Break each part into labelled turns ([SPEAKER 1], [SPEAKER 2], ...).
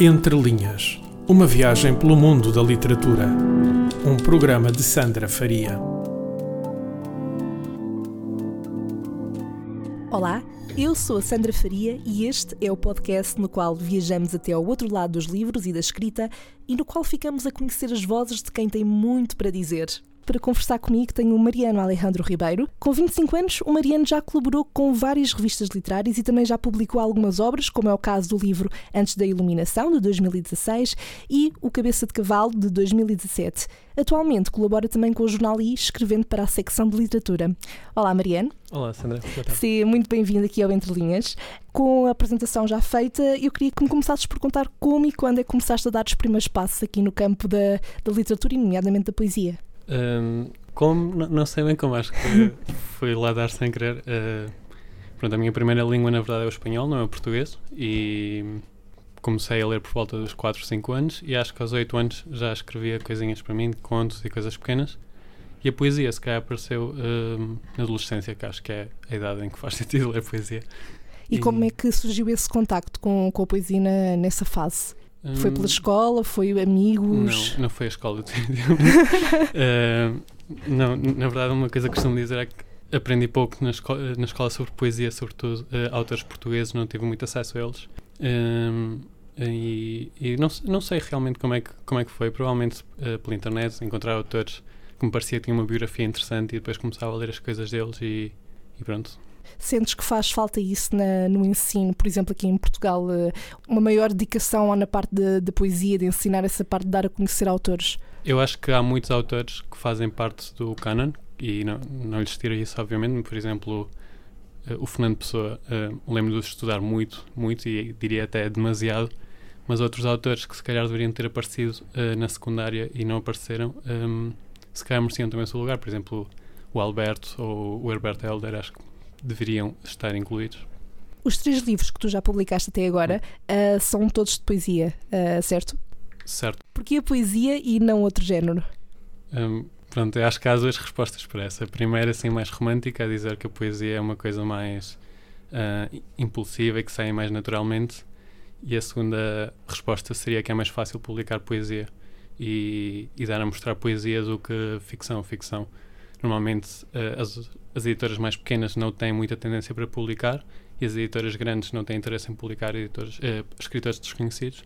[SPEAKER 1] Entre Linhas Uma viagem pelo mundo da literatura. Um programa de Sandra Faria.
[SPEAKER 2] Olá, eu sou a Sandra Faria e este é o podcast no qual viajamos até ao outro lado dos livros e da escrita e no qual ficamos a conhecer as vozes de quem tem muito para dizer. Para conversar comigo tenho o Mariano Alejandro Ribeiro. Com 25 anos, o Mariano já colaborou com várias revistas literárias e também já publicou algumas obras, como é o caso do livro Antes da Iluminação, de 2016, e O Cabeça de Cavalo, de 2017. Atualmente colabora também com o Jornal I, escrevendo para a secção de literatura. Olá, Mariano.
[SPEAKER 3] Olá, Sandra.
[SPEAKER 2] Seja muito bem-vindo aqui ao Entre Linhas. Com a apresentação já feita, eu queria que me começasses por contar como e quando é que começaste a dar os primeiros passos aqui no campo da, da literatura e, nomeadamente, da poesia.
[SPEAKER 3] Um, como? Não, não, sei bem como, acho que foi lá dar sem querer. Uh, pronto, a minha primeira língua, na verdade, é o espanhol, não é o português. E comecei a ler por volta dos 4, 5 anos e acho que aos 8 anos já escrevia coisinhas para mim, contos e coisas pequenas. E a poesia, se calhar, apareceu uh, na adolescência, que acho que é a idade em que faz sentido ler poesia.
[SPEAKER 2] E, e como é que surgiu esse contacto com, com a poesia na, nessa fase? Foi pela hum, escola? Foi amigos?
[SPEAKER 3] Não, não foi a escola. uh, não, na verdade, uma coisa que costumo dizer é que aprendi pouco na, esco na escola sobre poesia, sobretudo uh, autores portugueses, não tive muito acesso a eles. Uh, e, e não, não sei realmente como é que, como é que foi, provavelmente uh, pela internet, encontrar autores que me parecia que tinham uma biografia interessante e depois começava a ler as coisas deles e, e pronto,
[SPEAKER 2] Sentes que faz falta isso na, no ensino, por exemplo, aqui em Portugal, eh, uma maior dedicação na parte da poesia, de ensinar essa parte de dar a conhecer autores?
[SPEAKER 3] Eu acho que há muitos autores que fazem parte do canon e não, não lhes tiro isso, obviamente. Por exemplo, uh, o Fernando Pessoa, uh, lembro de estudar muito, muito e diria até demasiado, mas outros autores que se calhar deveriam ter aparecido uh, na secundária e não apareceram, um, se calhar mereciam também o seu lugar. Por exemplo, o Alberto ou o Herbert Helder, acho que deveriam estar incluídos.
[SPEAKER 2] Os três livros que tu já publicaste até agora uh, são todos de poesia, uh, certo?
[SPEAKER 3] Certo.
[SPEAKER 2] Porquê a poesia e não outro género?
[SPEAKER 3] Um, pronto, eu acho que há duas respostas para essa. A primeira, assim, mais romântica, a dizer que a poesia é uma coisa mais uh, impulsiva e que sai mais naturalmente. E a segunda resposta seria que é mais fácil publicar poesia e, e dar a mostrar poesia do que ficção. Ficção Normalmente uh, as, as editoras mais pequenas não têm muita tendência para publicar e as editoras grandes não têm interesse em publicar editores, uh, escritores desconhecidos.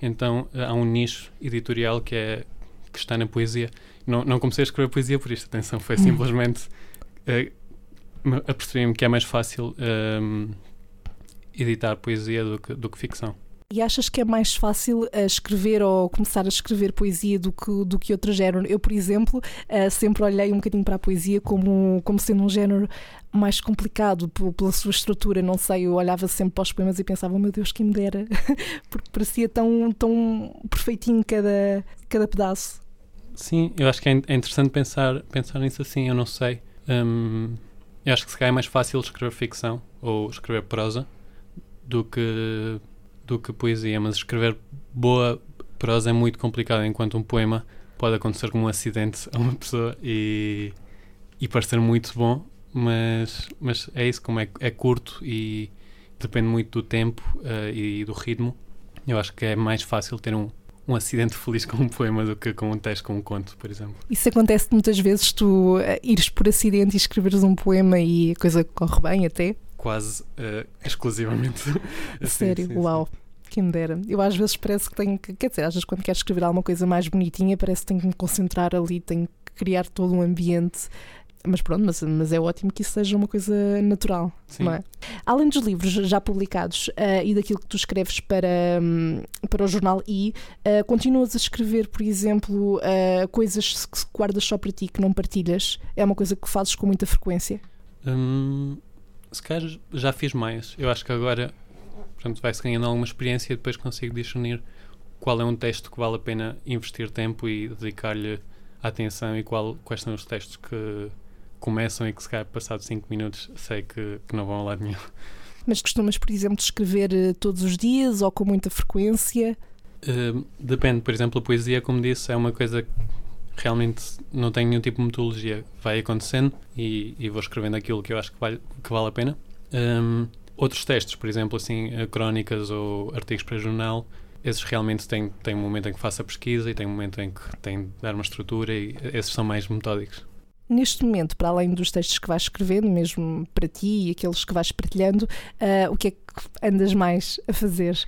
[SPEAKER 3] Então uh, há um nicho editorial que é que está na poesia. Não, não comecei a escrever poesia por isto, atenção, foi hum. simplesmente uh, apercebi-me que é mais fácil um, editar poesia do que, do que ficção.
[SPEAKER 2] E achas que é mais fácil uh, escrever ou começar a escrever poesia do que, do que outro género? Eu, por exemplo, uh, sempre olhei um bocadinho para a poesia como, como sendo um género mais complicado pela sua estrutura. Não sei, eu olhava sempre para os poemas e pensava, oh, meu Deus, quem me dera, porque parecia tão, tão perfeitinho cada, cada pedaço.
[SPEAKER 3] Sim, eu acho que é, é interessante pensar, pensar nisso assim, eu não sei. Um, eu acho que se calhar é mais fácil escrever ficção ou escrever prosa do que do que poesia, mas escrever boa prosa é muito complicado, enquanto um poema pode acontecer como um acidente a uma pessoa e, e parecer muito bom, mas, mas é isso, como é, é curto e depende muito do tempo uh, e do ritmo, eu acho que é mais fácil ter um, um acidente feliz com um poema do que com um texto, com um conto, por exemplo.
[SPEAKER 2] Isso acontece muitas vezes, tu uh, ires por acidente e escreveres um poema e a coisa corre bem até?
[SPEAKER 3] Quase uh, exclusivamente.
[SPEAKER 2] Sério? Sim, Uau. Sim. Quem me dera. Eu às vezes parece que tenho que. Quer dizer, às vezes quando quero escrever alguma coisa mais bonitinha, parece que tenho que me concentrar ali, tenho que criar todo um ambiente. Mas pronto, mas, mas é ótimo que isso seja uma coisa natural,
[SPEAKER 3] Sim.
[SPEAKER 2] não é? Além dos livros já publicados uh, e daquilo que tu escreves para, um, para o jornal I, uh, continuas a escrever, por exemplo, uh, coisas que guardas só para ti, que não partilhas? É uma coisa que fazes com muita frequência?
[SPEAKER 3] Hum, se calhar já fiz mais. Eu acho que agora Portanto, vai-se ganhando alguma experiência e depois consigo discernir qual é um texto que vale a pena investir tempo e dedicar-lhe atenção e qual, quais são os textos que começam e que se calhar passado 5 minutos sei que, que, não vão a lado nenhum.
[SPEAKER 2] Mas costumas, por exemplo, escrever eh, todos os dias ou com muita frequência?
[SPEAKER 3] Uh, depende, por exemplo, a poesia, como disse, é uma coisa que realmente não tem nenhum tipo de metodologia. Vai acontecendo e, e vou escrevendo aquilo que eu acho que vale, que vale a pena. Um, Outros textos, por exemplo, assim, eh, crónicas ou artigos para jornal, esses realmente têm, têm um momento em que faço a pesquisa e tem um momento em que tem de dar uma estrutura e esses são mais metódicos.
[SPEAKER 2] Neste momento, para além dos textos que vais escrevendo, mesmo para ti e aqueles que vais partilhando, uh, o que é que andas mais a fazer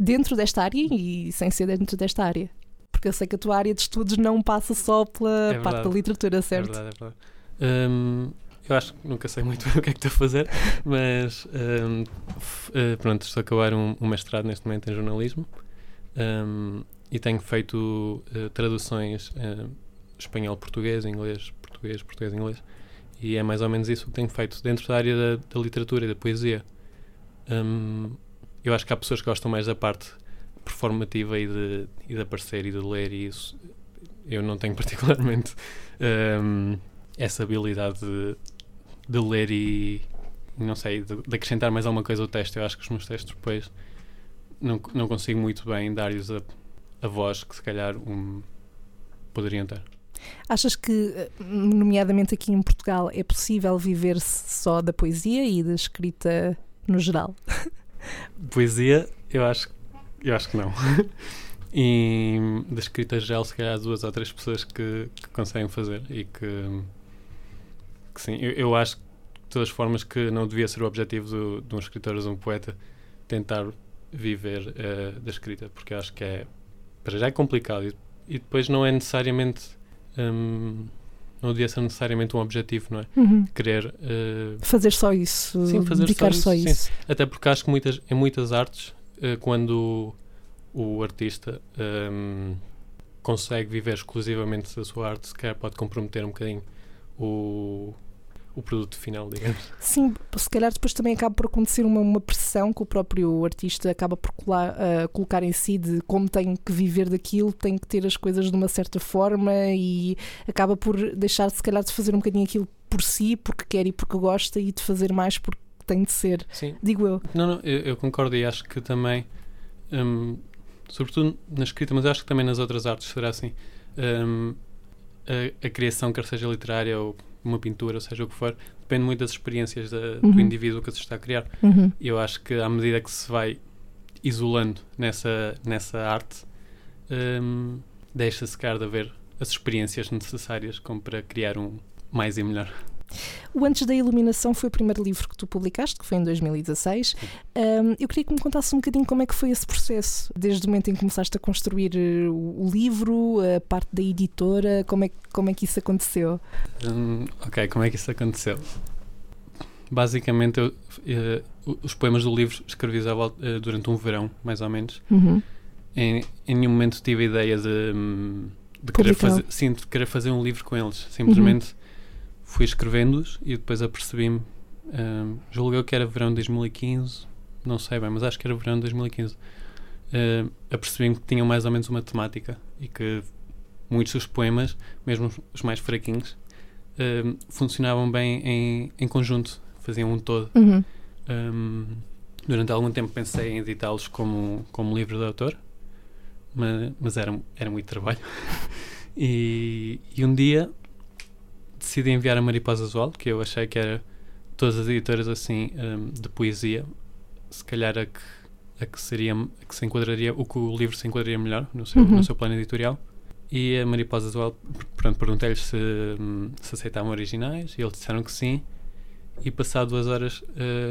[SPEAKER 2] dentro desta área e sem ser dentro desta área? Porque eu sei que a tua área de estudos não passa só pela
[SPEAKER 3] É
[SPEAKER 2] parte da
[SPEAKER 3] verdade.
[SPEAKER 2] literatura,
[SPEAKER 3] É
[SPEAKER 2] certo?
[SPEAKER 3] verdade, é verdade. Hum, eu acho que nunca sei muito bem o que é que estou a fazer, mas hum, f- eh, pronto, estou a acabar um, um mestrado neste momento em jornalismo hum, e tenho feito eh, traduções eh, espanhol-português, inglês-português, português-inglês e é mais ou menos isso que tenho feito dentro da área da, da literatura e da poesia. Hum, eu acho que há pessoas que gostam mais da parte performativa e de, e de aparecer e de ler e isso eu não tenho particularmente hum, essa habilidade de, de ler e não sei, de, de acrescentar mais alguma coisa ao texto. Eu acho que os meus textos depois não, não consigo muito bem dar-lhes a, a voz que se calhar um, poderiam ter.
[SPEAKER 2] Achas que, eh, nomeadamente aqui em Portugal, é possível viver-se só da poesia e da escrita no geral?
[SPEAKER 3] Poesia, eu acho, eu acho que não. e da escrita geral, se calhar há duas ou três pessoas que, que conseguem fazer e que, que sim, eu, eu acho de todas as formas que não devia ser o objetivo do, de um escritor ou de um poeta tentar viver eh, da escrita, porque acho que é, para já é complicado e, e depois não é necessariamente, hum, não devia ser necessariamente um objetivo, não é? Querer eh,
[SPEAKER 2] Fazer só isso,
[SPEAKER 3] Sim, fazer
[SPEAKER 2] dedicar
[SPEAKER 3] só
[SPEAKER 2] só
[SPEAKER 3] isso,
[SPEAKER 2] isso.
[SPEAKER 3] até porque acho que muitas, em muitas artes, eh, quando o artista ehm, consegue viver exclusivamente da sua arte, se calhar pode comprometer um bocadinho o, o produto final, digamos.
[SPEAKER 2] Sim, se calhar depois também acaba por acontecer uma, uma pressão que o próprio artista acaba por colar- ah, colocar em si de como tem que viver daquilo, tem que ter as coisas de uma certa forma e acaba por deixar se calhar de fazer um bocadinho aquilo por si, porque quer e porque gosta e de fazer mais porque tem de ser,
[SPEAKER 3] Sim,
[SPEAKER 2] digo eu.
[SPEAKER 3] não, não, eu, eu concordo e acho que também, hum, sobretudo na escrita, mas acho que também nas outras artes será assim. hum, a, a criação, quer seja literária ou uma pintura, ou seja o que for, depende muito das experiências da-
[SPEAKER 2] Uhum.
[SPEAKER 3] do indivíduo que se está a criar.
[SPEAKER 2] Uhum.
[SPEAKER 3] Eu acho que à medida que se vai isolando nessa, nessa arte, hum, deixa-se cara de haver as experiências necessárias como para criar um mais e melhor.
[SPEAKER 2] O Antes da Iluminação foi o primeiro livro que tu publicaste, que foi em 2016. Um, eu queria que me contasse um bocadinho como é que foi esse processo, desde o momento em que começaste a construir eh, o, livro, a parte da editora, como é, que- como é que isso aconteceu?
[SPEAKER 3] Hum, ok, como é que isso aconteceu? Basicamente, eu, eh, os poemas do livro escrevi eh, durante um verão, mais ou menos.
[SPEAKER 2] Uhum.
[SPEAKER 3] Em, em nenhum momento tive a ideia de, hum, de querer, fazer, sim, de querer fazer um livro com eles. Simplesmente fui escrevendo-os e depois apercebi-me. hum, julguei que era verão de 2015, não sei bem, mas acho que era verão de 2015. Hum, apercebi-me que tinham mais ou menos uma temática e que muitos dos poemas, mesmo os- mais fraquinhos, hum, funcionavam bem em, em conjunto, faziam um todo.
[SPEAKER 2] Uhum.
[SPEAKER 3] Hum, durante algum tempo pensei em editá-los como, como livro de autor, mas, mas era, era muito trabalho. e, e um dia decidi enviar a Mariposa Azual, que eu achei que era todas as editoras assim hum, de poesia, se calhar a que, a que seria a que se enquadraria, o que o livro se enquadraria melhor no seu,
[SPEAKER 2] Uhum.
[SPEAKER 3] no seu plano editorial. E a Mariposa Azual, pronto, perguntei-lhes se, hum, se aceitavam originais e eles disseram que sim. E passado duas horas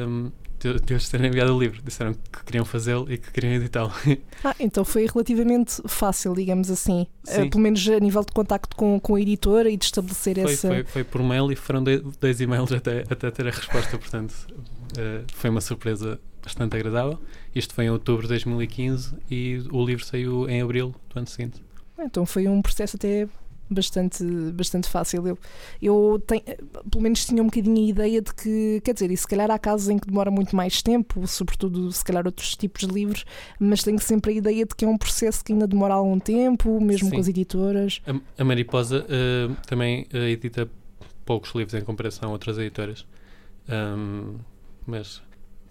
[SPEAKER 3] hum, de, de eles terem enviado o livro, disseram que queriam fazê-lo e que queriam editá-lo.
[SPEAKER 2] Ah, então foi relativamente fácil, digamos assim,
[SPEAKER 3] Sim.
[SPEAKER 2] Eh, pelo menos a nível de contacto com, com a editora e de estabelecer
[SPEAKER 3] foi,
[SPEAKER 2] essa.
[SPEAKER 3] foi, foi por mail e foram dois e-mails até, até ter a resposta, portanto eh, foi uma surpresa bastante agradável. Isto foi em outubro de 2015 e o livro saiu em abril do ano seguinte.
[SPEAKER 2] Então foi um processo até bastante, bastante fácil. Eu, eu tenho, pelo menos tinha um bocadinho a ideia de que, quer dizer, e se calhar há casos em que demora muito mais tempo, sobretudo se calhar outros tipos de livros, mas tenho sempre a ideia de que é um processo que ainda demora algum tempo, mesmo
[SPEAKER 3] Sim.
[SPEAKER 2] com as editoras.
[SPEAKER 3] A, a Mariposa eh, também eh, edita poucos livros em comparação a outras editoras. Ahm, mas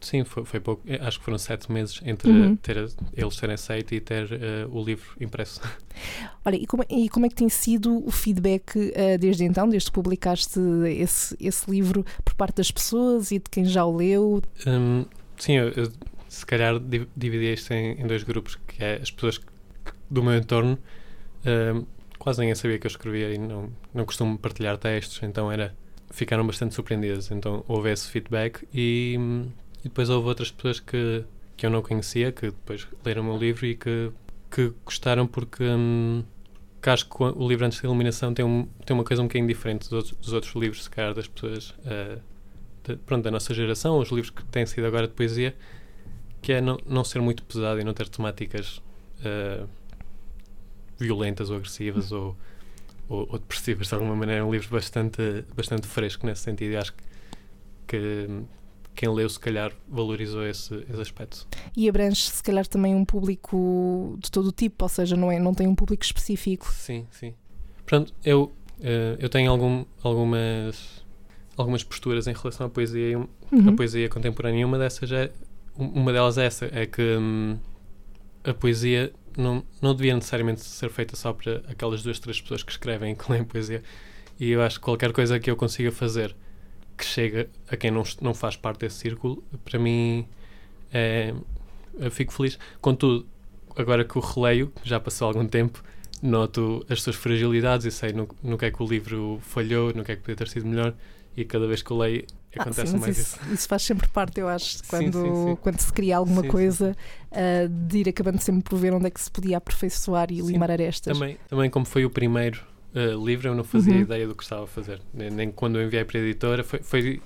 [SPEAKER 3] sim, foi, foi pouco. Eh, Acho que foram sete meses entre
[SPEAKER 2] Uhum.
[SPEAKER 3] ter, eles terem aceito e ter eh, o livro impresso.
[SPEAKER 2] Olha, e como, e como é que tem sido o feedback eh, desde então, desde que publicaste esse, esse livro, por parte das pessoas e de quem já o leu?
[SPEAKER 3] Hum, sim, eu, eu se calhar dividia isto em, em, dois grupos, que é as pessoas que, do meu entorno uh, quase ninguém sabia que eu escrevia e não, não costumo partilhar textos, então era ficaram bastante surpreendidas. Então houve esse feedback e, e depois houve outras pessoas que, que eu não conhecia, que depois leram o meu livro e que, que gostaram porque hum, que acho que o livro Antes da Iluminação tem, um, tem uma coisa um bocadinho diferente dos outros, dos outros livros, se calhar, das pessoas uh, de, pronto, da nossa geração, os livros que têm sido agora de poesia, que é não, não ser muito pesado e não ter temáticas uh, violentas ou agressivas ou, ou, ou, depressivas de alguma maneira. É um livro bastante, bastante fresco nesse sentido e acho que, que quem leu, se calhar, valorizou esse, esse aspecto.
[SPEAKER 2] E abrange, se calhar, também um público de todo o tipo, ou seja, não, é, não tem um público específico.
[SPEAKER 3] Sim, sim. Pronto, eu, uh, eu tenho algum, algumas, algumas posturas em relação à poesia, uhum. à poesia contemporânea, e uma dessas é, uma delas é essa, é que hum, a poesia não, não devia necessariamente ser feita só para aquelas duas, três pessoas que escrevem e que leem poesia. E eu acho que qualquer coisa que eu consiga fazer que chega a quem não, não faz parte desse círculo, para mim é, fico feliz. Contudo, agora que o releio, já passou algum tempo, noto as suas fragilidades e sei no, no que é que o livro falhou, no que é que podia ter sido melhor, e cada vez que eu leio ah, acontece
[SPEAKER 2] sim,
[SPEAKER 3] mais
[SPEAKER 2] isso, isso. Isso faz sempre parte, eu acho, quando, sim, sim, quando se cria alguma coisa, uh, de ir acabando sempre por ver onde é que se podia aperfeiçoar e limar arestas.
[SPEAKER 3] Também, também como foi o primeiro uh, livro, eu não fazia uhum. ideia do que estava a fazer. Nem, nem, quando eu enviei para a editora, foi, foi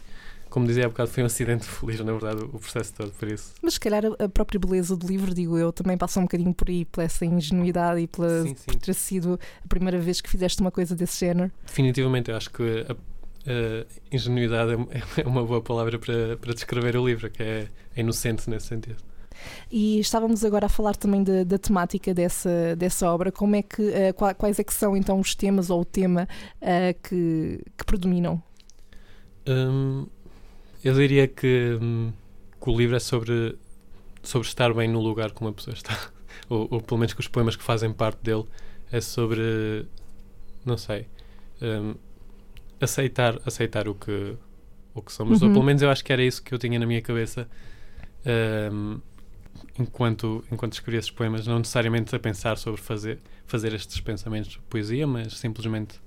[SPEAKER 3] como dizia há bocado, foi um acidente feliz, na verdade, o processo todo, por isso.
[SPEAKER 2] Mas se calhar a própria beleza do livro, digo eu, também passa um bocadinho por aí, pela essa ingenuidade e pela, sim, sim. por ter sido a primeira vez que fizeste uma coisa desse género.
[SPEAKER 3] Definitivamente, eu acho que a, a ingenuidade é, é uma boa palavra para, para descrever o livro, que é, é inocente nesse sentido.
[SPEAKER 2] E estávamos agora a falar também da, da temática dessa, dessa obra. Como é que, uh, quais é que são então os temas ou o tema uh, que, que predominam?
[SPEAKER 3] Um, eu diria que, um, que, o livro é sobre, sobre estar bem no lugar como a pessoa está. ou, ou, pelo menos que os poemas que fazem parte dele é sobre, não sei, um, aceitar, aceitar o que, o que somos. Uhum. Ou pelo menos eu acho que era isso que eu tinha na minha cabeça. Um, enquanto, enquanto escrevia esses poemas, não necessariamente a pensar sobre fazer, fazer estes pensamentos de poesia, mas simplesmente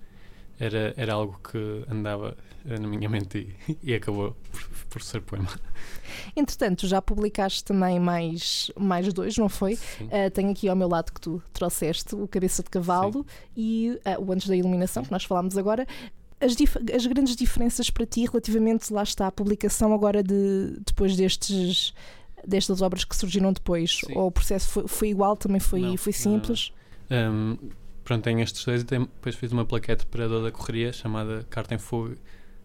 [SPEAKER 3] era, era algo que andava na minha mente e, e acabou por, por, ser poema.
[SPEAKER 2] Entretanto, já publicaste também mais, mais dois, não foi? Uh, tenho aqui ao meu lado que tu trouxeste o Cabeça de Cavalo Sim. e uh, o Antes da Iluminação, que nós falámos agora. As, as, grandes diferenças para ti relativamente, lá está, a publicação agora de, depois destes destas obras que surgiram depois? Sim. Ou o processo foi, foi igual, também foi, não, foi simples?
[SPEAKER 3] Um, pronto, tenho estes dois e depois fiz uma plaquete para a da Correria chamada Carta em Fuga,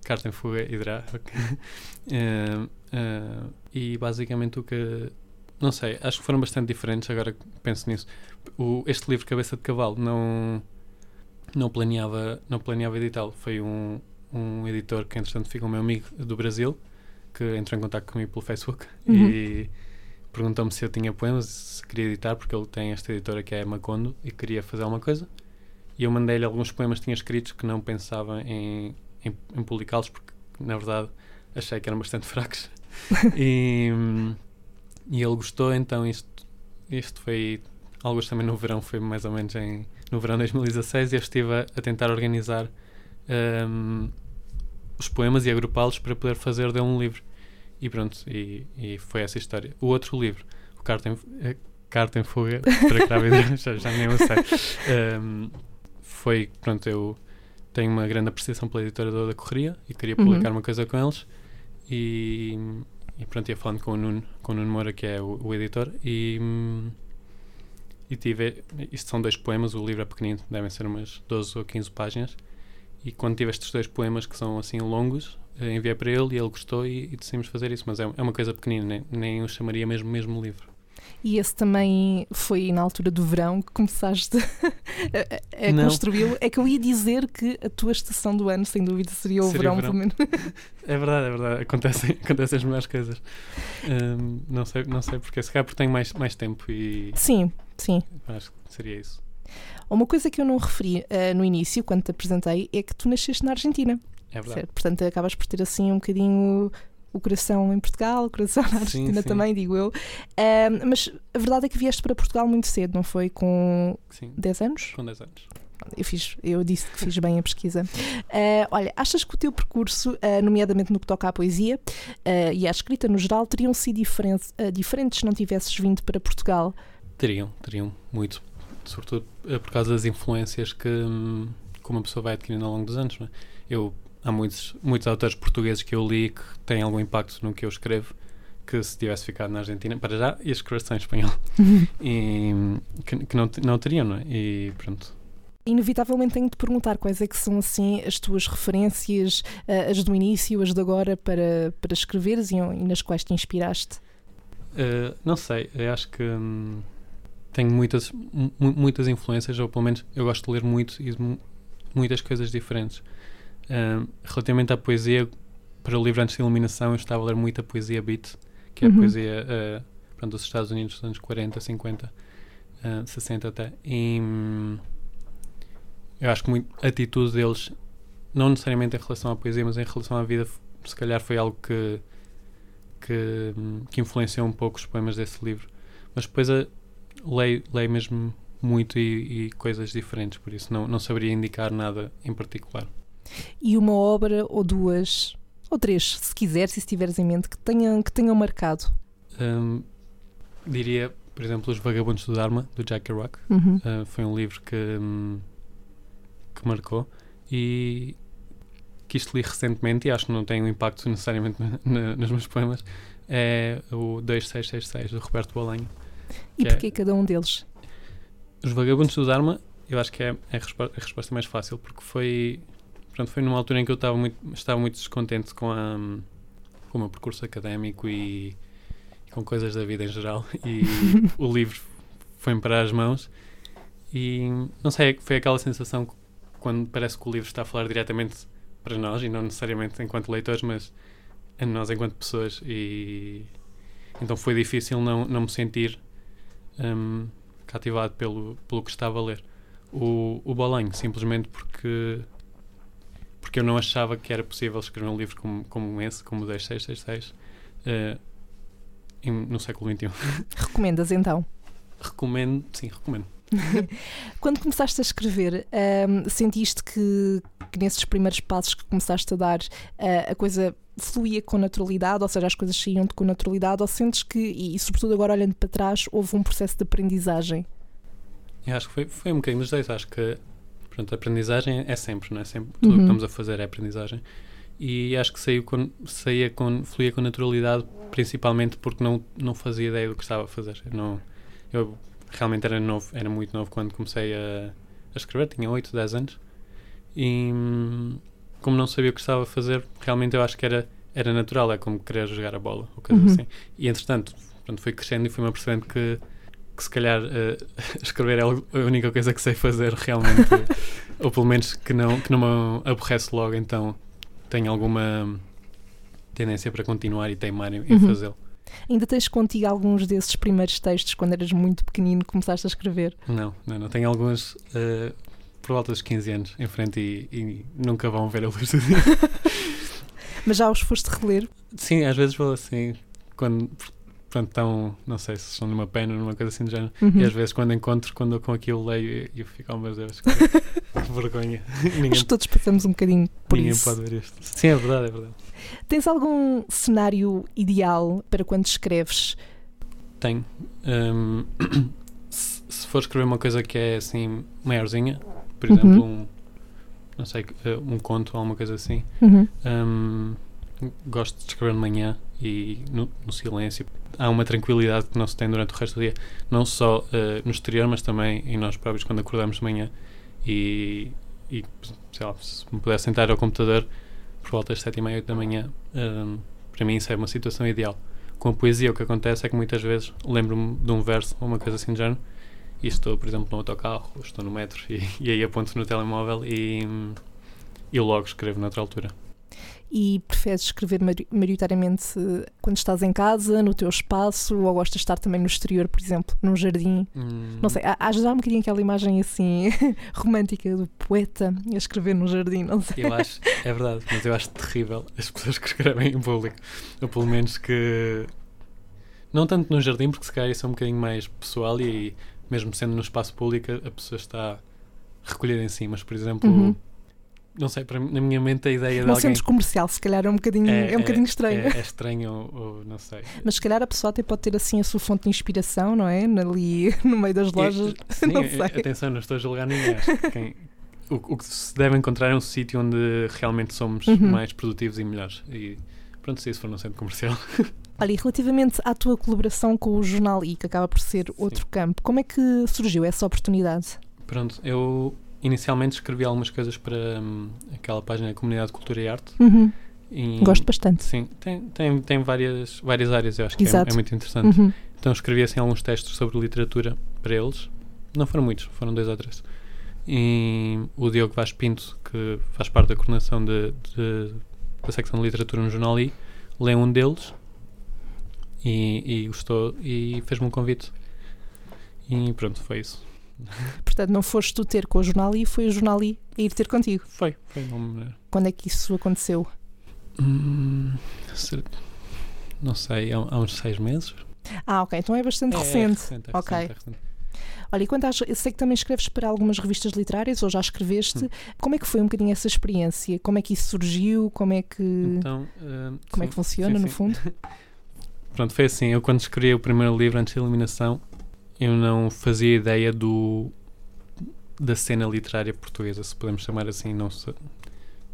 [SPEAKER 3] Carta em Fuga Hidra. uh, uh, e basicamente o que. Não sei, acho que foram bastante diferentes agora que penso nisso. O, este livro Cabeça de Cavalo não, não planeava, não planeava editá-lo. Foi um, um editor que entretanto ficou meu amigo do Brasil que entrou em contato comigo pelo Facebook uhum. e perguntou-me se eu tinha poemas, se queria editar, porque ele tem esta editora que é Macondo e queria fazer alguma coisa. E eu mandei-lhe alguns poemas que tinha escritos que não pensava em, em, em publicá-los, porque na verdade achei que eram bastante fracos. e, e ele gostou, então isto, isto foi. Alguns também no verão, foi mais ou menos em, no verão de 2016, e eu estive a, a tentar organizar um, os poemas e agrupá-los para poder fazer de um livro. E pronto, e, e foi essa história. O outro livro, o Carta em, eh, Carta em Fuga, para grávida, já, já nem eu sei, um, foi, pronto, eu tenho uma grande apreciação pela editora da Correria e queria uhum. publicar uhum. uma coisa com eles e, e pronto, ia falando com o Nuno, com o Nuno Moura, que é o, o editor, e, e tive, isto são dois poemas, o livro é pequenino, devem ser umas 12 ou 15 páginas, e quando tive estes dois poemas que são assim longos, eh, enviei para ele e ele gostou e, e decidimos fazer isso. Mas é, é uma coisa pequenina, nem, nem o chamaria mesmo mesmo livro.
[SPEAKER 2] E esse também foi na altura do verão que começaste a, a construí-lo. É que eu ia dizer que a tua estação do ano, sem dúvida, seria o seria verão, verão. pelo menos.
[SPEAKER 3] É verdade, é verdade. Acontecem, acontecem as melhores coisas. Um, não, sei, não sei porque, se calhar porque tenho mais, mais tempo e.
[SPEAKER 2] Sim, sim.
[SPEAKER 3] Acho que seria isso.
[SPEAKER 2] Uma coisa que eu não referi uh, no início, quando te apresentei, é que tu nasceste na Argentina.
[SPEAKER 3] É verdade. Certo?
[SPEAKER 2] Portanto, acabas por ter assim um bocadinho o coração em Portugal, o coração na Argentina
[SPEAKER 3] Sim, sim.
[SPEAKER 2] também, digo eu. Um, mas a verdade é que vieste para Portugal muito cedo, não foi? Com
[SPEAKER 3] Sim,
[SPEAKER 2] 10 anos?
[SPEAKER 3] com 10 anos.
[SPEAKER 2] Eu, fiz, eu disse que fiz bem a pesquisa. Uh, olha, achas que o teu percurso, uh, nomeadamente no que toca à poesia uh, e à escrita no geral, teriam sido diferente, uh, diferentes se não tivesses vindo para Portugal?
[SPEAKER 3] Teriam, teriam muito. Sobretudo eh, por causa das influências que, hum, que uma pessoa vai adquirindo ao longo dos anos. É? Eu, há muitos, muitos autores portugueses que eu li que têm algum impacto no que eu escrevo que se tivesse ficado na Argentina, para já ia escrever em espanhol. e que, que não, não teriam, não é? E pronto.
[SPEAKER 2] Inevitavelmente tenho de perguntar quais é que são assim as tuas referências, uh, as do início, as de agora, para, para escreveres e, e nas quais te inspiraste.
[SPEAKER 3] Uh, não sei, eu acho que hum, tenho muitas, mu- muitas influências, ou pelo menos eu gosto de ler muito e de mu- muitas coisas diferentes. Um, relativamente à poesia, para o livro Antes da Iluminação, eu estava a ler muita poesia beat, que é a
[SPEAKER 2] Uhum.
[SPEAKER 3] poesia uh, pronto, dos Estados Unidos dos anos 40, 50, uh, 60 até. E hum, eu acho que muito, a atitude deles, não necessariamente em relação à poesia, mas em relação à vida, se calhar foi algo que que, hum, que influenciou um pouco os poemas desse livro. Mas depois a, leio, leio mesmo muito e, e coisas diferentes, por isso não, não saberia indicar nada em particular.
[SPEAKER 2] E uma obra ou duas, ou três, se quiseres e se tiveres em mente, que tenham, que tenham marcado.
[SPEAKER 3] Hum, diria, por exemplo, Os Vagabundos do Dharma, do Jack Kerouac.
[SPEAKER 2] Uhum.
[SPEAKER 3] Uh, foi um livro que, hum, que marcou e que isto li recentemente e acho que não tem um impacto necessariamente na, na, nos meus poemas. É o 2666 do Roberto Bolanho.
[SPEAKER 2] E
[SPEAKER 3] que é-
[SPEAKER 2] porquê cada um deles?
[SPEAKER 3] Os Vagabundos do Dharma, eu acho que é, é a, respo- a resposta mais fácil, porque foi, pronto, foi numa altura em que eu estava muito, estava muito descontente com, a, com o meu percurso académico e, com coisas da vida em geral. E o livro foi-me para as mãos. E não sei, foi aquela sensação que quando parece que o livro está a falar diretamente para nós, e não necessariamente enquanto leitores, mas a nós enquanto pessoas. E então foi difícil não, não me sentir. Hum, cativado pelo, pelo que estava a ler. O, o Bolanho, simplesmente porque porque eu não achava que era possível escrever um livro como, como esse, como o 2666, eh, em- no século XXI.
[SPEAKER 2] Recomendas então?
[SPEAKER 3] recomendo, sim, recomendo.
[SPEAKER 2] Quando começaste a escrever, ahm, sentiste que, que nesses primeiros passos que começaste a dar, ah, a coisa fluía com naturalidade, ou seja, as coisas saíam-te com naturalidade, ou sentes que, e, e sobretudo agora olhando para trás, houve um processo de aprendizagem?
[SPEAKER 3] Eu acho que foi, foi um bocadinho dos dois. Acho que pronto, a aprendizagem é sempre, não é? Sempre, tudo o
[SPEAKER 2] Uhum.
[SPEAKER 3] que estamos a fazer é aprendizagem. E acho que saiu com, saía com, fluía com naturalidade, principalmente porque não, não fazia ideia do que estava a fazer. Eu, não, eu realmente era novo, era muito novo quando comecei a, a escrever, tinha 8, 10 anos. E como não sabia o que estava a fazer, realmente eu acho que era, era natural, é como querer jogar a bola, ou coisa
[SPEAKER 2] Uhum.
[SPEAKER 3] assim. E entretanto, pronto, fui crescendo e fui-me apercebendo que, que se calhar eh, escrever é a única coisa que sei fazer realmente, ou pelo menos que não, que não me aborrece logo, então tenho alguma tendência para continuar e teimar em,
[SPEAKER 2] Uhum.
[SPEAKER 3] fazê-lo.
[SPEAKER 2] Ainda tens contigo alguns desses primeiros textos quando eras muito pequenino começaste a escrever?
[SPEAKER 3] Não, não, não. Tenho alguns eh, por volta dos 15 anos em frente e, e nunca vão ver a luz do dia.
[SPEAKER 2] Mas já os foste reler?
[SPEAKER 3] Sim, às vezes vou assim, quando pronto, estão, não sei se estão numa pena ou numa coisa assim do género.
[SPEAKER 2] Uhum.
[SPEAKER 3] E às vezes quando encontro, quando eu com aquilo leio e eu fico, oh meu Deus, que, que vergonha. ninguém
[SPEAKER 2] Acho que todos passamos um bocadinho por
[SPEAKER 3] ninguém
[SPEAKER 2] isso.
[SPEAKER 3] pode ver isto. Sim, é verdade, é verdade.
[SPEAKER 2] Tens algum cenário ideal para quando escreves?
[SPEAKER 3] Tenho. Se, se for escrever uma coisa que é assim maiorzinha, por
[SPEAKER 2] Uhum.
[SPEAKER 3] exemplo, um, não sei, eh, um conto ou alguma coisa assim,
[SPEAKER 2] Uhum.
[SPEAKER 3] hum, gosto de escrever de manhã e no, no silêncio. Há uma tranquilidade que não se tem durante o resto do dia, não só eh, no exterior, mas também em nós próprios quando acordamos de manhã. E, e sei lá, se me pudesse sentar ao computador por volta das sete e meia, oito da manhã, hum, para mim isso é uma situação ideal. Com a poesia, o que acontece é que muitas vezes lembro-me de um verso ou uma coisa assim de género e estou, por exemplo, no autocarro ou estou no metro e, e aí aponto no telemóvel e, e logo escrevo noutra altura.
[SPEAKER 2] E preferes escrever maioritariamente quando estás em casa, no teu espaço, ou gostas de estar também no exterior, por exemplo, num jardim? Hum. Não sei, há já um bocadinho aquela imagem assim romântica do poeta a escrever num jardim, não sei.
[SPEAKER 3] Eu acho, é verdade, mas eu acho terrível as pessoas que escrevem em público. Ou pelo menos que. Não tanto no jardim, porque se calhar isso é um bocadinho mais pessoal e mesmo sendo no espaço público a pessoa está recolhida em si, mas por exemplo. Uhum não sei, para, na minha mente a ideia de
[SPEAKER 2] no
[SPEAKER 3] alguém...
[SPEAKER 2] centro comercial, se calhar é um bocadinho, é, é um bocadinho estranho.
[SPEAKER 3] É, é estranho ou, ou, não sei.
[SPEAKER 2] Mas se calhar a pessoa até pode ter assim a sua fonte de inspiração, não é? Ali no meio das lojas.
[SPEAKER 3] E, sim, não sei. atenção, não estou a julgar ninguém. Quem, o, o, que se deve encontrar é um sítio onde realmente somos uhum. mais produtivos e melhores. E pronto, se isso for no centro comercial.
[SPEAKER 2] Olha, e relativamente à tua colaboração com o Jornal I, que acaba por ser outro Sim. campo, como é que surgiu essa oportunidade?
[SPEAKER 3] Pronto, eu inicialmente escrevi algumas coisas para hum, aquela página Comunidade de Cultura e Arte.
[SPEAKER 2] Uhum. E, Gosto bastante.
[SPEAKER 3] Sim, tem, tem, tem várias, várias áreas, eu acho que é, é, muito interessante. Uhum. Então escrevi assim alguns textos sobre literatura para eles. Não foram muitos, foram dois ou três. E o Diogo Vaz Pinto, que faz parte da coordenação de, de, da secção de literatura no Jornal I, lê um deles e, e gostou e fez-me um convite. E pronto, foi isso.
[SPEAKER 2] Portanto, não foste tu ter com o jornal e foi o jornal a ir ter contigo.
[SPEAKER 3] Foi, foi uma maneira.
[SPEAKER 2] Quando é que isso aconteceu?
[SPEAKER 3] Hum, não sei, há, uns seis meses.
[SPEAKER 2] Ah, ok, então é bastante é, recente.
[SPEAKER 3] É recente, é
[SPEAKER 2] ok.
[SPEAKER 3] Recente, recente.
[SPEAKER 2] Olha, e quanto às, eu sei que também escreves para algumas revistas literárias, ou já escreveste. Hum. Como é que foi um bocadinho essa experiência? Como é que isso surgiu? Como é que,
[SPEAKER 3] então, uh,
[SPEAKER 2] como sim, é que funciona, sim, no fundo?
[SPEAKER 3] Pronto, foi assim. Eu, quando escrevi o primeiro livro antes da eliminação, eu não fazia ideia do da cena literária portuguesa, se podemos chamar assim, não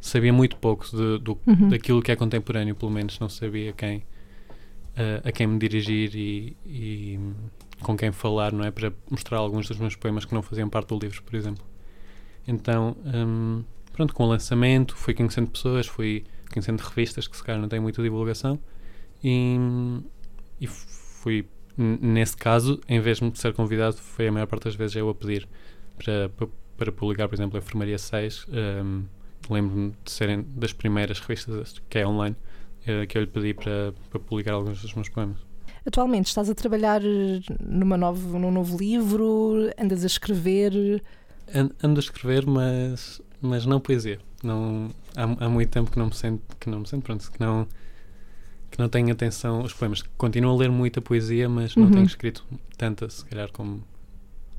[SPEAKER 3] sabia muito pouco de, do, uhum. daquilo que é contemporâneo, pelo menos não sabia quem uh, a quem me dirigir e, e, com quem falar, não é, para mostrar alguns dos meus poemas que não faziam parte do livro, por exemplo. Então, um, pronto, com o lançamento, fui conhecendo pessoas, fui conhecendo revistas que se calhar não têm muita divulgação e, e fui nesse caso, em vez de ser convidado, foi a maior parte das vezes eu a pedir para, para, para publicar, por exemplo, a Enfermaria 6. Um, Lembro-me de serem das primeiras revistas que é online uh, que eu lhe pedi para, para publicar alguns dos meus poemas.
[SPEAKER 2] Atualmente estás a trabalhar numa novo, num novo livro? Andas a escrever?
[SPEAKER 3] Ando a escrever, mas, mas não poesia. Não, há, há muito tempo que não me sento, que não me sento, pronto, que não que não tenho atenção aos poemas. Continuo a ler muita poesia, mas não uhum. tenho escrito tanta, se calhar, como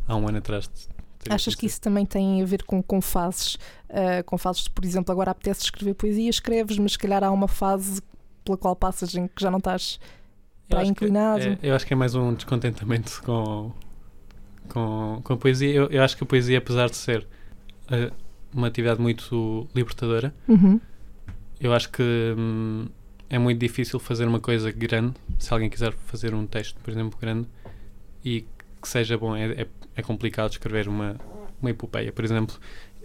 [SPEAKER 3] há um ano atrás.
[SPEAKER 2] Achas que isso também tem a ver com, com fases? Uh, com fases de, por exemplo, agora apetece escrever poesia, escreves, mas se calhar há uma fase pela qual passas em que já não estás para inclinado.
[SPEAKER 3] É, eu acho que é mais um descontentamento com, com, com a poesia. Eu, eu acho que a poesia, apesar de ser uh, uma atividade muito libertadora,
[SPEAKER 2] uhum.
[SPEAKER 3] eu acho que. Hum, é muito difícil fazer uma coisa grande, se alguém quiser fazer um texto, por exemplo, grande, e que seja bom. É, é, é complicado escrever uma, uma epopeia, por exemplo.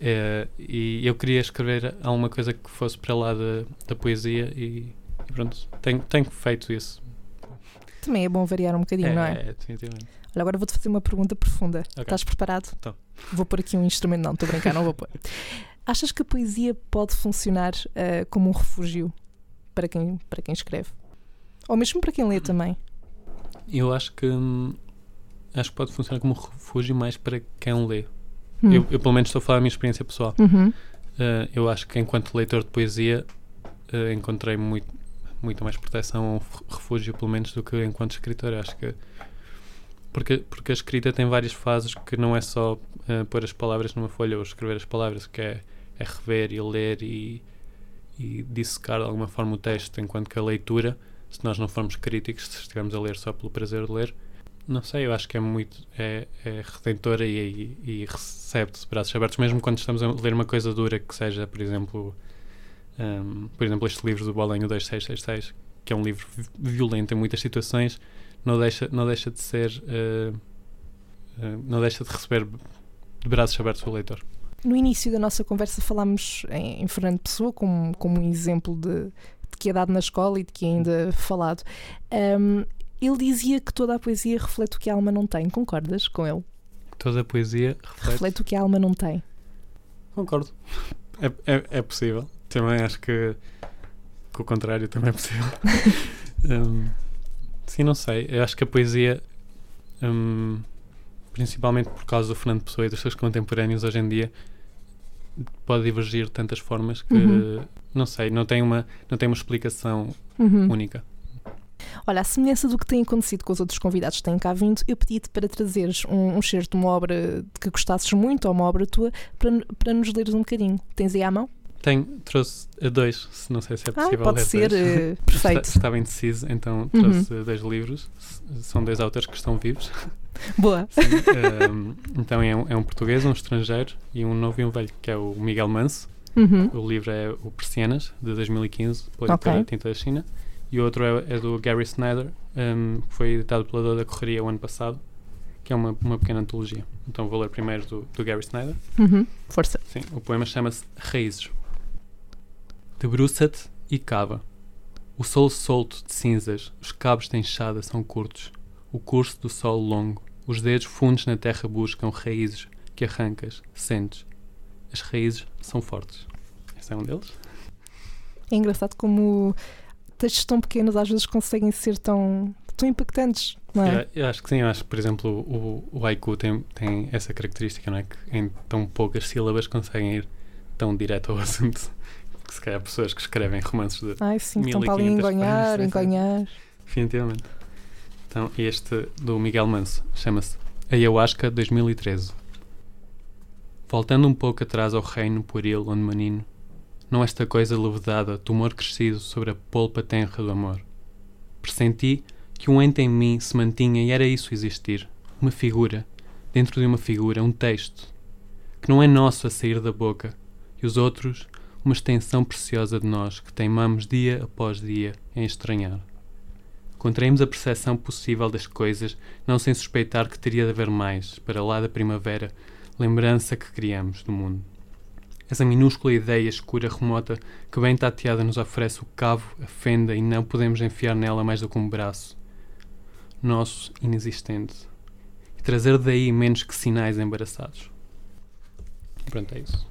[SPEAKER 3] É, e eu queria escrever alguma coisa que fosse para lá da, da poesia e, e, pronto, tenho, tenho feito isso.
[SPEAKER 2] Também é bom variar um bocadinho,
[SPEAKER 3] é,
[SPEAKER 2] não é?
[SPEAKER 3] É, definitivamente.
[SPEAKER 2] Olha, agora vou-te fazer uma pergunta profunda.
[SPEAKER 3] Okay.
[SPEAKER 2] Estás preparado?
[SPEAKER 3] Estou.
[SPEAKER 2] Vou pôr aqui um instrumento. Não, estou a brincar, não vou pôr. Achas que a poesia pode funcionar uh, como um refúgio para quem, para quem escreve. Ou mesmo para quem lê também.
[SPEAKER 3] Eu acho que hum, acho que pode funcionar como refúgio mais para quem lê.
[SPEAKER 2] Hum.
[SPEAKER 3] Eu, eu, pelo menos estou a falar da minha experiência pessoal.
[SPEAKER 2] Uhum.
[SPEAKER 3] Uh, eu acho que enquanto leitor de poesia uh, encontrei muito, muito mais proteção ou refúgio, pelo menos, do que enquanto escritor. Acho que porque, porque a escrita tem várias fases que não é só uh, pôr as palavras numa folha ou escrever as palavras, que é, é rever e ler e, e dissecar de alguma forma o texto, enquanto que a leitura, se nós não formos críticos, se estivermos a ler só pelo prazer de ler, não sei, eu acho que é muito é, é redentora e, e, e recebe-te de braços abertos, mesmo quando estamos a ler uma coisa dura que seja, por exemplo, um, por exemplo, este livro do Bolenho 2666, que é um livro violento em muitas situações, não deixa, não deixa de ser, uh, uh, não deixa de receber de braços abertos o leitor.
[SPEAKER 2] No início da nossa conversa falámos em, em Fernando Pessoa como, como um exemplo de, de, que é dado na escola e de que é ainda falado. Um, ele dizia que toda a poesia reflete o que a alma não tem. Concordas com ele?
[SPEAKER 3] Toda a poesia reflete,
[SPEAKER 2] reflete o que a alma não tem.
[SPEAKER 3] Concordo. É, é, é possível. Também acho que que o contrário também é possível. um, sim, não sei. Eu acho que a poesia, um, principalmente por causa do Fernando Pessoa e dos seus contemporâneos hoje em dia, pode divergir de tantas formas que,
[SPEAKER 2] Uhum.
[SPEAKER 3] não sei, não tem uma, não tem uma explicação
[SPEAKER 2] Uhum.
[SPEAKER 3] única.
[SPEAKER 2] Olha, à semelhança do que tem acontecido com os outros convidados que têm cá vindo, eu pedi-te para trazeres um, um certo de uma obra que gostasses muito, ou uma obra tua, para, para nos leres um bocadinho. Tens aí à mão?
[SPEAKER 3] Tenho, trouxe dois, se não sei se é
[SPEAKER 2] Ah,
[SPEAKER 3] possível
[SPEAKER 2] pode
[SPEAKER 3] ler
[SPEAKER 2] ser.
[SPEAKER 3] dois.
[SPEAKER 2] eh,
[SPEAKER 3] Está-
[SPEAKER 2] perfeito.
[SPEAKER 3] Estava indeciso, então
[SPEAKER 2] Uhum.
[SPEAKER 3] trouxe dois livros. São dois autores que estão vivos.
[SPEAKER 2] Boa.
[SPEAKER 3] Sim, um, então é um, é um português, um estrangeiro e um novo e um velho, que é o Miguel Manso.
[SPEAKER 2] Uhum.
[SPEAKER 3] O livro é o Persianas, de 2015, pela
[SPEAKER 2] Ok.
[SPEAKER 3] editora Tinta da China. E o outro é, é do Gary Snyder, um, que foi editado pela Dor da Correria o ano passado, que é uma, uma pequena antologia. Então vou ler primeiro do, do Gary Snyder.
[SPEAKER 2] Uhum. Força.
[SPEAKER 3] Sim, o poema chama-se Raízes. Debruça-te e cava. O sol solto de cinzas, os cabos da enxada são curtos. O curso do sol longo. Os dedos fundos na terra buscam raízes que arrancas, sentes. As raízes são fortes. Esse é um deles.
[SPEAKER 2] É engraçado como textos tão pequenos às vezes conseguem ser tão, tão impactantes, não é?
[SPEAKER 3] Eu, eu acho que sim, eu acho que, por exemplo, o, o haiku tem, tem essa característica, não é? Que em tão poucas sílabas conseguem ir tão direto ao assunto. Que se calhar pessoas que escrevem romances de
[SPEAKER 2] Ai, sim, estão para ali
[SPEAKER 3] 1500
[SPEAKER 2] enganhar, enganhar.
[SPEAKER 3] Definitivamente. Então, este do Miguel Manso chama-se Ayahuasca 2013. Voltando um pouco atrás ao reino pueril onde menino, não esta coisa levedada, tumor crescido sobre a polpa tenra do amor. Pressenti que um ente em mim se mantinha e era isso existir, uma figura, dentro de uma figura, um texto, que não é nosso a sair da boca, e os outros, uma extensão preciosa de nós que teimamos dia após dia em estranhar. Contraímos a percepção possível das coisas, não sem suspeitar que teria de haver mais, para lá da primavera, lembrança que criamos do mundo. Essa minúscula ideia escura remota que bem tateada nos oferece o cavo, a fenda e não podemos enfiar nela mais do que um braço. Nosso inexistente. E trazer daí menos que sinais embaraçados. Pronto, é isso.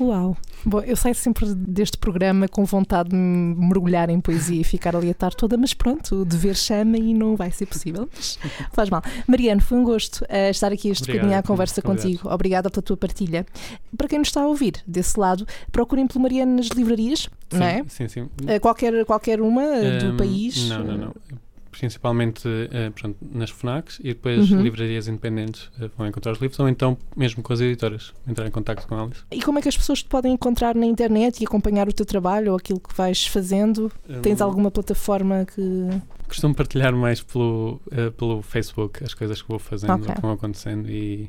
[SPEAKER 2] Uau! Bom, eu saio sempre deste programa com vontade de me mergulhar em poesia e ficar ali a tarde toda, mas pronto, o dever chama e não vai ser possível. Mas faz mal. Mariano, foi um gosto eh, estar aqui este bocadinho à conversa
[SPEAKER 3] obrigado.
[SPEAKER 2] contigo. Obrigada pela tua partilha. Para quem nos está a ouvir desse lado, procurem pelo Mariano nas livrarias,
[SPEAKER 3] Sim,
[SPEAKER 2] não é?
[SPEAKER 3] Sim, sim.
[SPEAKER 2] Eh, Qualquer, qualquer uma eh, do
[SPEAKER 3] Hum,
[SPEAKER 2] país.
[SPEAKER 3] Não, não, não. Principalmente eh, pronto, nas FNACs e depois
[SPEAKER 2] Uhum.
[SPEAKER 3] livrarias independentes eh, vão encontrar os livros ou então mesmo com as editoras, entrar em contato com elas.
[SPEAKER 2] E como é que as pessoas te podem encontrar na internet e acompanhar o teu trabalho ou aquilo que vais fazendo? Tens
[SPEAKER 3] Hum,
[SPEAKER 2] alguma plataforma que.
[SPEAKER 3] Costumo partilhar mais pelo, eh, pelo Facebook as coisas que vou fazendo,
[SPEAKER 2] Ok.
[SPEAKER 3] que vão acontecendo e,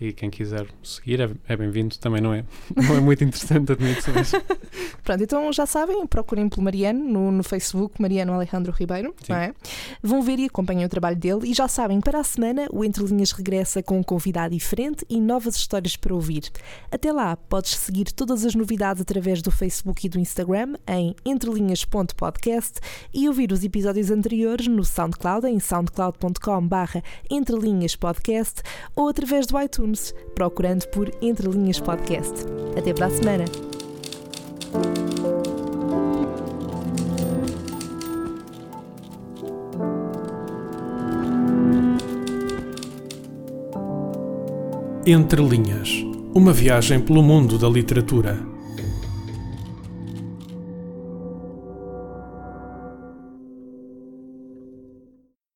[SPEAKER 3] e quem quiser seguir é, é bem-vindo. Também não é, não é muito interessante, admito, mas
[SPEAKER 2] Pronto, então já sabem, procurem pelo Mariano no, no Facebook, Mariano Alejandro Ribeiro,
[SPEAKER 3] Sim.
[SPEAKER 2] não é? Vão ver e acompanhem o trabalho dele e já sabem, para a semana o Entre Linhas regressa com um convidado diferente e novas histórias para ouvir. Até lá, podes seguir todas as novidades através do Facebook e do Instagram em entrelinhas.podcast e ouvir os episódios anteriores no SoundCloud em soundcloud.com barra entrelinhaspodcast ou através do iTunes, procurando por Entre Linhas Podcast. Até para a semana!
[SPEAKER 1] Entre Linhas Uma viagem pelo mundo da literatura.